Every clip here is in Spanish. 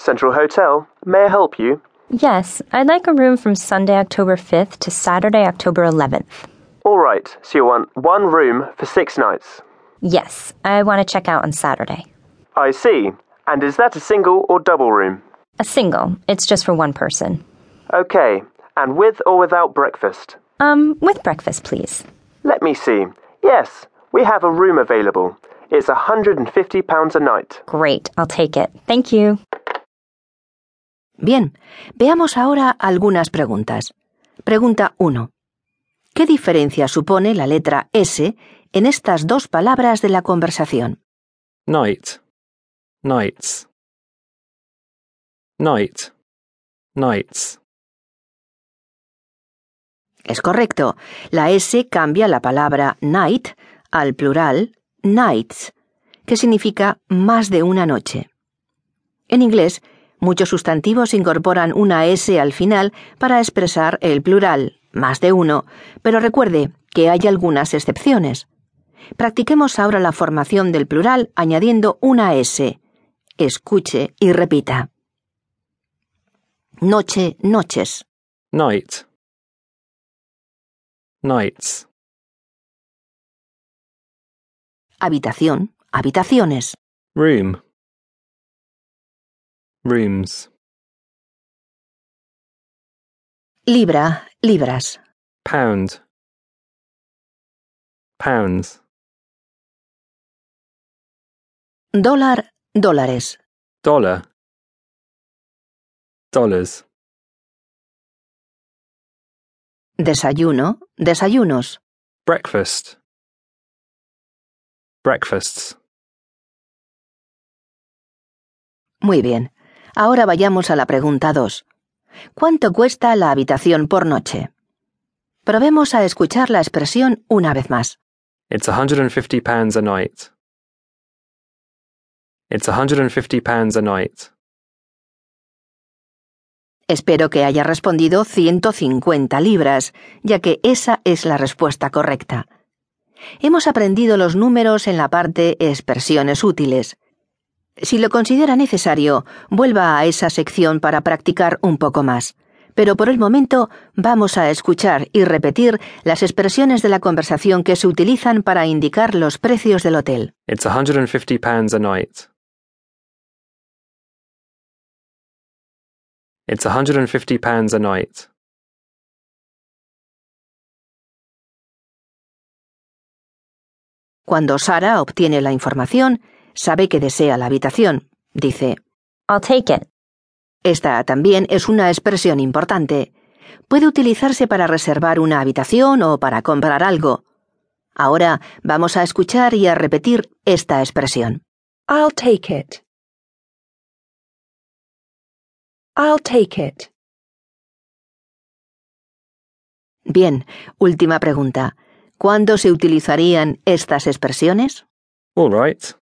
Central Hotel. May I help you? Yes, I'd like a room from Sunday, October 5th to Saturday, October 11th. All right, so you want one room for six nights. Yes, I want to check out on Saturday. I see. And is that a single or double room? A single. It's just for one person. Okay. And with or without breakfast? Um, with breakfast, please. Let me see. Yes, we have a room available. It's £150 a night. Great, I'll take it. Thank you. Bien, veamos ahora algunas preguntas. Pregunta 1. ¿Qué diferencia supone la letra S en estas dos palabras de la conversación? Night. Nights. Night. Nights. Es correcto. La S cambia la palabra night al plural nights, que significa más de una noche. En inglés, muchos sustantivos incorporan una S al final para expresar el plural, más de uno, pero recuerde que hay algunas excepciones. Practiquemos ahora la formación del plural añadiendo una S. Escuche y repita. Noche, noches. Night. Nights. Habitación, habitaciones. Room. Rooms. Libra, libras. Pound. Pounds. Dólar, dólares. Dollar. Dollars. Desayuno, desayunos. Breakfast. Breakfasts. Muy bien. Ahora vayamos a la pregunta 2. ¿Cuánto cuesta la habitación por noche? Probemos a escuchar la expresión una vez más. It's £150 a night. It's £150 a night. Espero que haya respondido 150 libras, ya que esa es la respuesta correcta. Hemos aprendido los números en la parte expresiones útiles. Si lo considera necesario, vuelva a esa sección para practicar un poco más. Pero por el momento vamos a escuchar y repetir las expresiones de la conversación que se utilizan para indicar los precios del hotel. It's £150 a night. It's £150 a night. Cuando Sara obtiene la información, sabe que desea la habitación. Dice, I'll take it. esta también es una expresión importante. Puede utilizarse para reservar una habitación o para comprar algo. Ahora vamos a escuchar y a repetir esta expresión. I'll take it. I'll take it. Bien, última pregunta. ¿Cuándo se utilizarían estas expresiones? All right.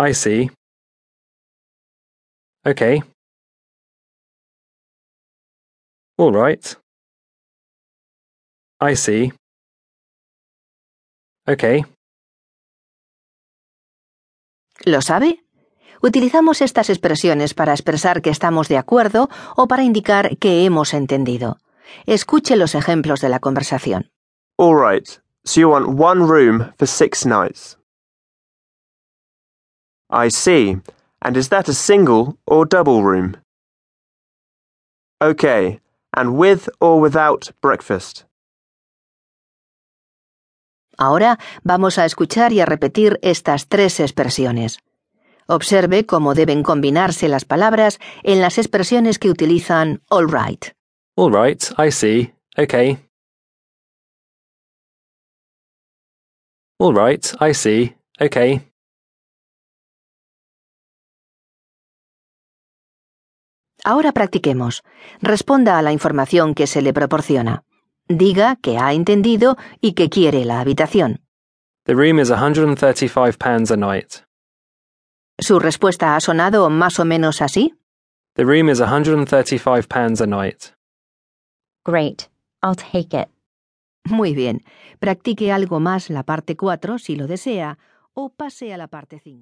I see. Okay. All right. I see. Okay. ¿Lo sabe? Utilizamos estas expresiones para expresar que estamos de acuerdo o para indicar que hemos entendido. Escuche los ejemplos de la conversación. All right, so you want one room for six nights. I see. And is that a single or double room? Okay, and with or without breakfast? Ahora vamos a escuchar y a repetir estas tres expresiones. Observe cómo deben combinarse las palabras en las expresiones que utilizan all right. All right. I see. Okay. All right. I see. Okay. Ahora practiquemos. Responda a la información que se le proporciona. Diga que ha entendido y que quiere la habitación. The room is £135 a night. ¿Su respuesta ha sonado más o menos así? The room is £135 a night. Great, I'll take it. Muy bien. Practique algo más la parte 4 si lo desea o pase a la parte 5.